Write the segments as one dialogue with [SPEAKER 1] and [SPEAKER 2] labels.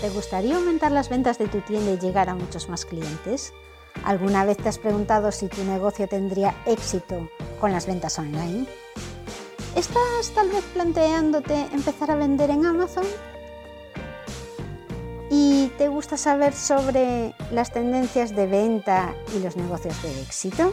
[SPEAKER 1] ¿Te gustaría aumentar las ventas de tu tienda y llegar a muchos más clientes? ¿Alguna vez te has preguntado si tu negocio tendría éxito con las ventas online? ¿Estás tal vez planteándote empezar a vender en Amazon? ¿Y te gusta saber sobre las tendencias de venta y los negocios de éxito?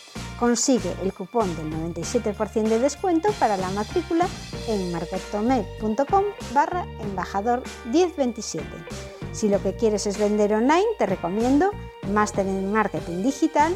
[SPEAKER 1] Consigue el cupón del 97% de descuento para la matrícula en marketome.com barra embajador 1027. Si lo que quieres es vender online, te recomiendo Máster en Marketing Digital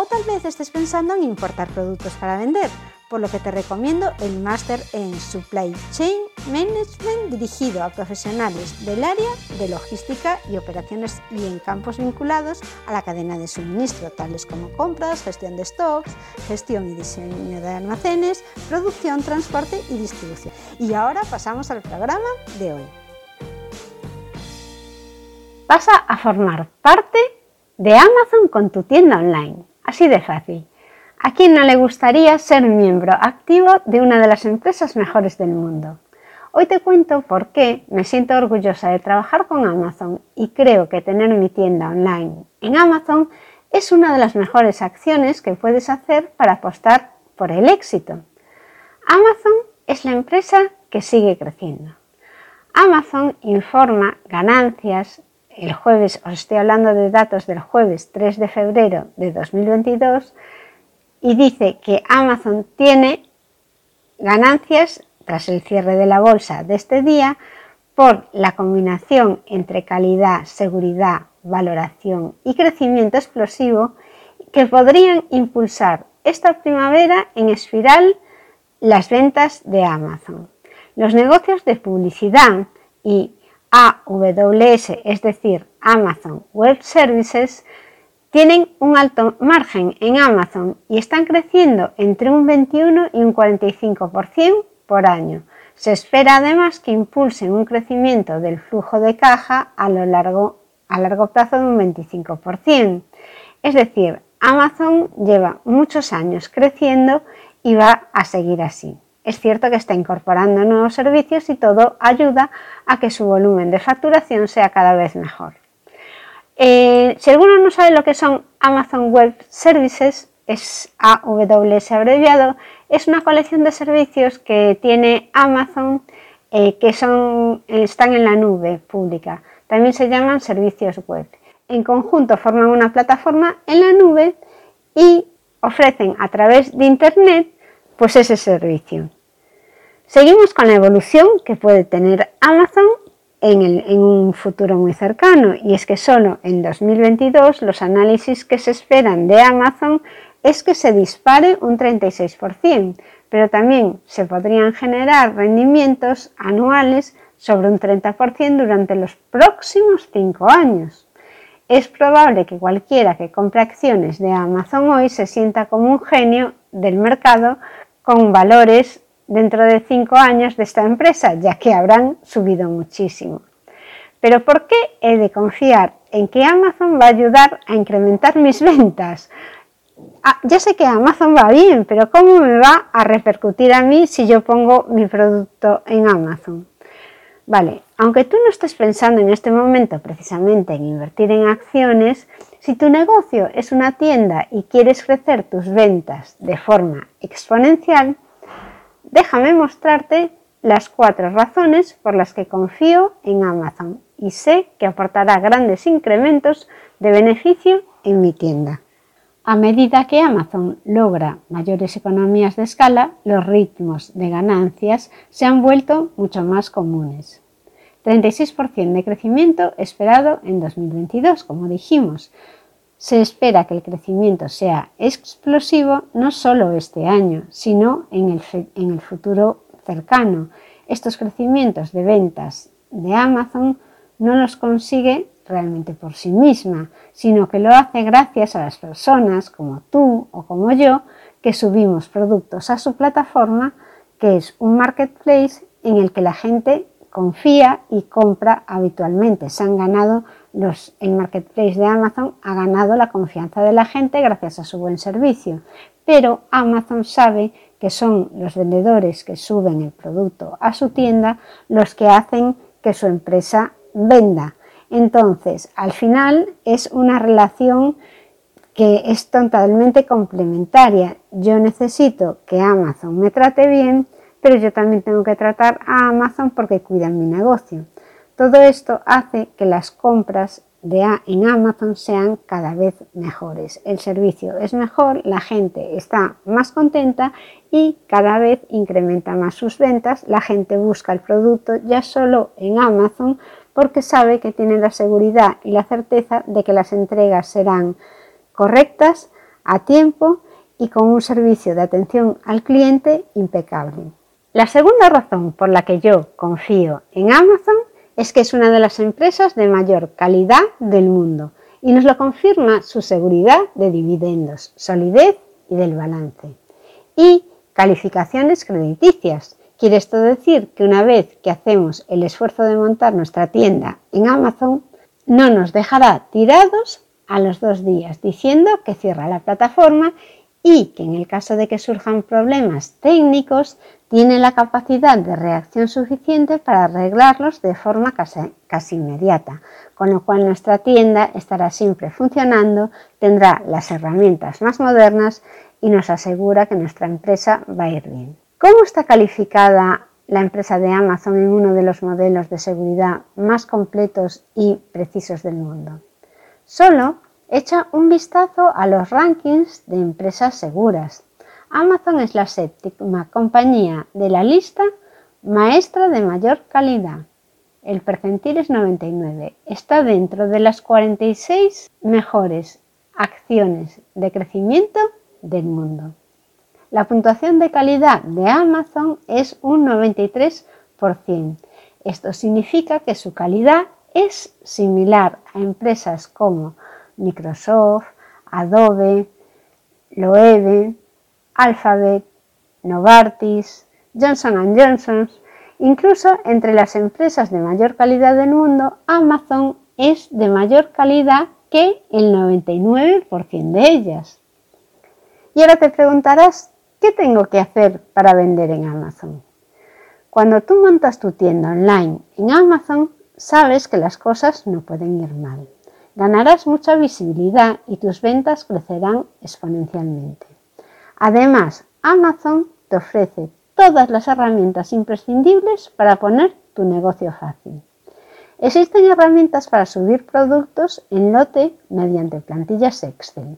[SPEAKER 1] O tal vez estés pensando en importar productos para vender, por lo que te recomiendo el máster en Supply Chain Management dirigido a profesionales del área de logística y operaciones y en campos vinculados a la cadena de suministro, tales como compras, gestión de stocks, gestión y diseño de almacenes, producción, transporte y distribución. Y ahora pasamos al programa de hoy. Pasa a formar parte de Amazon con tu tienda online. Así de fácil. ¿A quién no le gustaría ser miembro activo de una de las empresas mejores del mundo? Hoy te cuento por qué me siento orgullosa de trabajar con Amazon y creo que tener mi tienda online en Amazon es una de las mejores acciones que puedes hacer para apostar por el éxito. Amazon es la empresa que sigue creciendo. Amazon informa ganancias. El jueves, os estoy hablando de datos del jueves 3 de febrero de 2022, y dice que Amazon tiene ganancias tras el cierre de la bolsa de este día por la combinación entre calidad, seguridad, valoración y crecimiento explosivo que podrían impulsar esta primavera en espiral las ventas de Amazon. Los negocios de publicidad y AWS, es decir, Amazon Web Services, tienen un alto margen en Amazon y están creciendo entre un 21 y un 45% por año. Se espera además que impulsen un crecimiento del flujo de caja a, lo largo, a largo plazo de un 25%. Es decir, Amazon lleva muchos años creciendo y va a seguir así. Es cierto que está incorporando nuevos servicios y todo ayuda a que su volumen de facturación sea cada vez mejor. Eh, si alguno no sabe lo que son Amazon Web Services, es AWS abreviado, es una colección de servicios que tiene Amazon eh, que son, están en la nube pública. También se llaman servicios web. En conjunto forman una plataforma en la nube y ofrecen a través de Internet pues ese servicio. Seguimos con la evolución que puede tener Amazon en, un futuro muy cercano y es que solo en 2022 los análisis que se esperan de Amazon es que se dispare un 36%, pero también se podrían generar rendimientos anuales sobre un 30% durante los próximos 5 años. Es probable que cualquiera que compre acciones de Amazon hoy se sienta como un genio del mercado con valores dentro de cinco años de esta empresa, ya que habrán subido muchísimo. Pero ¿por qué he de confiar en que Amazon va a ayudar a incrementar mis ventas? ah, ya sé que Amazon va bien, pero ¿cómo me va a repercutir a mí si yo pongo mi producto en Amazon? Vale, aunque tú no estés pensando en este momento precisamente en invertir en acciones, si tu negocio es una tienda y quieres crecer tus ventas de forma exponencial, déjame mostrarte las cuatro razones por las que confío en Amazon y sé que aportará grandes incrementos de beneficio en mi tienda. A medida que Amazon logra mayores economías de escala, los ritmos de ganancias se han vuelto mucho más comunes. 36% de crecimiento esperado en 2022, como dijimos. Se espera que el crecimiento sea explosivo no solo este año, sino en el, en el futuro cercano. Estos crecimientos de ventas de Amazon no los consigue realmente por sí misma, sino que lo hace gracias a las personas como tú o como yo que subimos productos a su plataforma, que es un marketplace en el que la gente confía y compra habitualmente. Se han ganado los, el marketplace de Amazon ha ganado la confianza de la gente gracias a su buen servicio. Pero Amazon sabe que son los vendedores que suben el producto a su tienda los que hacen que su empresa venda. Entonces, al final es una relación que es totalmente complementaria. Yo necesito que Amazon me trate bien, pero yo también tengo que tratar a Amazon porque cuidan mi negocio. Todo esto hace que las compras de A en Amazon sean cada vez mejores. El servicio es mejor, la gente está más contenta y cada vez incrementa más sus ventas. La gente busca el producto ya solo en Amazon porque sabe que tiene la seguridad y la certeza de que las entregas serán correctas, a tiempo y con un servicio de atención al cliente impecable. La segunda razón por la que yo confío en Amazon es que es una de las empresas de mayor calidad del mundo y nos lo confirma su seguridad de dividendos, solidez y del balance. Y calificaciones crediticias, Quiere esto decir que una vez que hacemos el esfuerzo de montar nuestra tienda en Amazon, no nos dejará tirados a los dos días diciendo que cierra la plataforma y que en el caso de que surjan problemas técnicos tiene la capacidad de reacción suficiente para arreglarlos de forma casi, casi, inmediata, con lo cual nuestra tienda estará siempre funcionando, tendrá las herramientas más modernas y nos asegura que nuestra empresa va a ir bien. ¿Cómo está calificada la empresa de Amazon en uno de los modelos de seguridad más completos y precisos del mundo? Solo echa un vistazo a los rankings de empresas seguras. Amazon es la séptima compañía de la lista maestra de mayor calidad. El percentil es 99. Está dentro de las 46 mejores acciones de crecimiento del mundo. La puntuación de calidad de Amazon es un 93%. Esto significa que su calidad es similar a empresas como Microsoft, Adobe, Loewe, Alphabet, Novartis, Johnson Johnson. Incluso entre las empresas de mayor calidad del mundo, Amazon es de mayor calidad que el 99% de ellas. Y ahora te preguntarás, ¿Qué tengo que hacer para vender en Amazon? Cuando tú montas tu tienda online en Amazon, sabes que las cosas no pueden ir mal. Ganarás mucha visibilidad y tus ventas crecerán exponencialmente. Además, Amazon te ofrece todas las herramientas imprescindibles para poner tu negocio fácil. Existen herramientas para subir productos en lote mediante plantillas Excel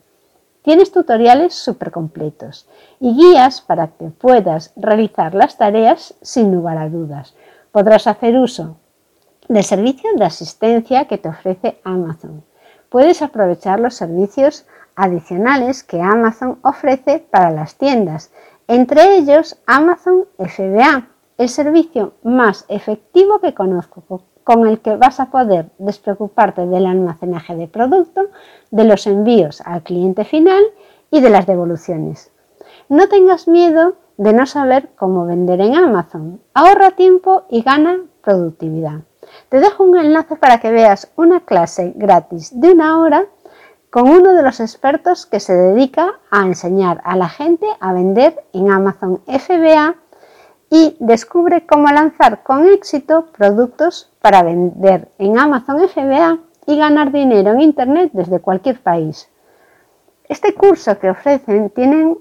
[SPEAKER 1] Tienes tutoriales súper completos y guías para que puedas realizar las tareas sin lugar a dudas. Podrás hacer uso del servicio de asistencia que te ofrece Amazon. Puedes aprovechar los servicios adicionales que Amazon ofrece para las tiendas, entre ellos Amazon FBA, el servicio más efectivo que conozco con el que vas a poder despreocuparte del almacenaje de producto, de los envíos al cliente final y de las devoluciones. No tengas miedo de no saber cómo vender en Amazon. Ahorra tiempo y gana productividad. Te dejo un enlace para que veas una clase gratis de una hora con uno de los expertos que se dedica a enseñar a la gente a vender en Amazon FBA y descubre cómo lanzar con éxito productos para vender en Amazon FBA y ganar dinero en Internet desde cualquier país. Este curso que ofrecen tiene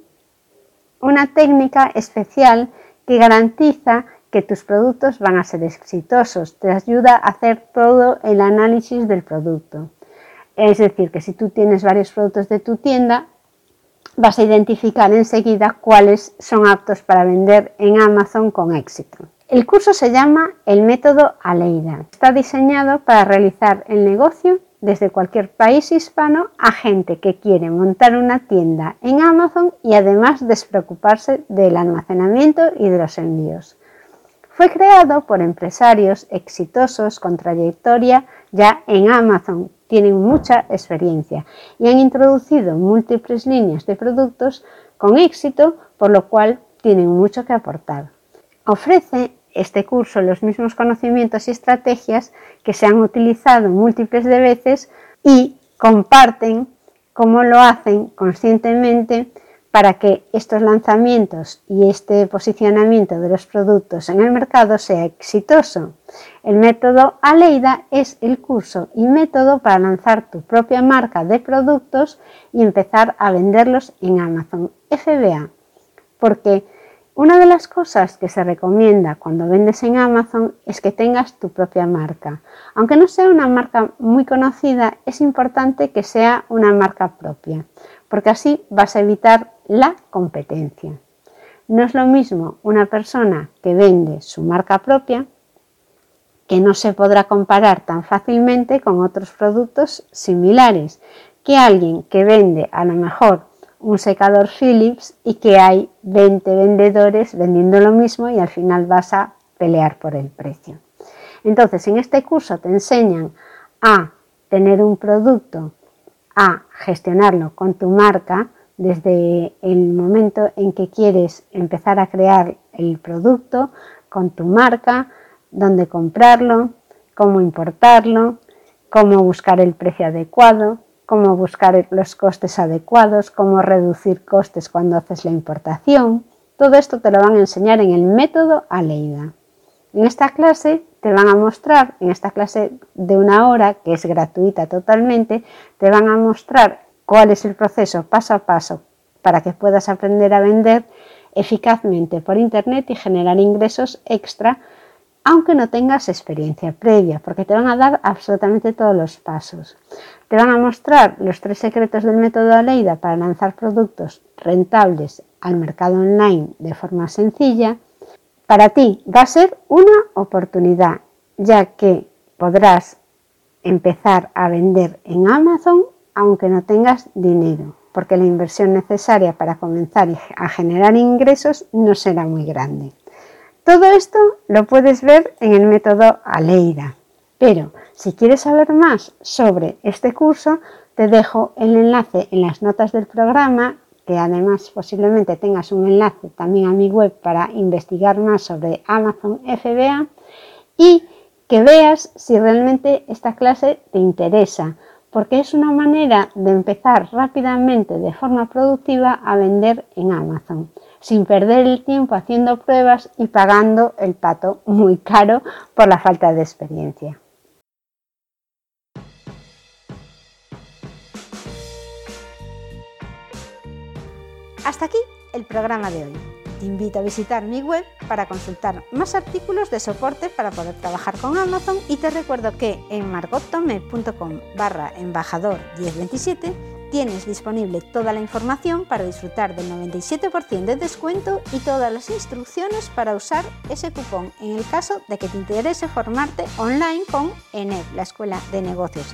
[SPEAKER 1] una técnica especial que garantiza que tus productos van a ser exitosos. Te ayuda a hacer todo el análisis del producto. Es decir, que si tú tienes varios productos de tu tienda, vas a identificar enseguida cuáles son aptos para vender en Amazon con éxito. El curso se llama El método Aleida. Está diseñado para realizar el negocio desde cualquier país hispano a gente que quiere montar una tienda en Amazon y además despreocuparse del almacenamiento y de los envíos. Fue creado por empresarios exitosos con trayectoria ya en Amazon, tienen mucha experiencia y han introducido múltiples líneas de productos con éxito, por lo cual tienen mucho que aportar. Ofrece este curso los mismos conocimientos y estrategias que se han utilizado múltiples de veces y comparten cómo lo hacen conscientemente para que estos lanzamientos y este posicionamiento de los productos en el mercado sea exitoso. El método Aleida es el curso y método para lanzar tu propia marca de productos y empezar a venderlos en Amazon FBA. Porque una de las cosas que se recomienda cuando vendes en Amazon es que tengas tu propia marca. Aunque no sea una marca muy conocida, es importante que sea una marca propia, porque así vas a evitar la competencia. No es lo mismo una persona que vende su marca propia, que no se podrá comparar tan fácilmente con otros productos similares, que alguien que vende a lo mejor un secador Philips y que hay 20 vendedores vendiendo lo mismo y al final vas a pelear por el precio. Entonces, en este curso te enseñan a tener un producto, a gestionarlo con tu marca desde el momento en que quieres empezar a crear el producto con tu marca, dónde comprarlo, cómo importarlo, cómo buscar el precio adecuado, cómo buscar los costes adecuados, cómo reducir costes cuando haces la importación. Todo esto te lo van a enseñar en el método Aleida. En esta clase te van a mostrar, en esta clase de una hora, que es gratuita totalmente, te van a mostrar cuál es el proceso paso a paso para que puedas aprender a vender eficazmente por Internet y generar ingresos extra aunque no tengas experiencia previa, porque te van a dar absolutamente todos los pasos. Te van a mostrar los tres secretos del método Aleida para lanzar productos rentables al mercado online de forma sencilla. Para ti va a ser una oportunidad, ya que podrás empezar a vender en Amazon aunque no tengas dinero, porque la inversión necesaria para comenzar a generar ingresos no será muy grande. Todo esto lo puedes ver en el método Aleida. Pero si quieres saber más sobre este curso, te dejo el enlace en las notas del programa, que además posiblemente tengas un enlace también a mi web para investigar más sobre Amazon FBA y que veas si realmente esta clase te interesa, porque es una manera de empezar rápidamente de forma productiva a vender en Amazon sin perder el tiempo haciendo pruebas y pagando el pato muy caro por la falta de experiencia. Hasta aquí el programa de hoy. Te invito a visitar mi web para consultar más artículos de soporte para poder trabajar con Amazon y te recuerdo que en margottome.com barra embajador 1027 Tienes disponible toda la información para disfrutar del 97% de descuento y todas las instrucciones para usar ese cupón en el caso de que te interese formarte online con ENEP, la Escuela de Negocios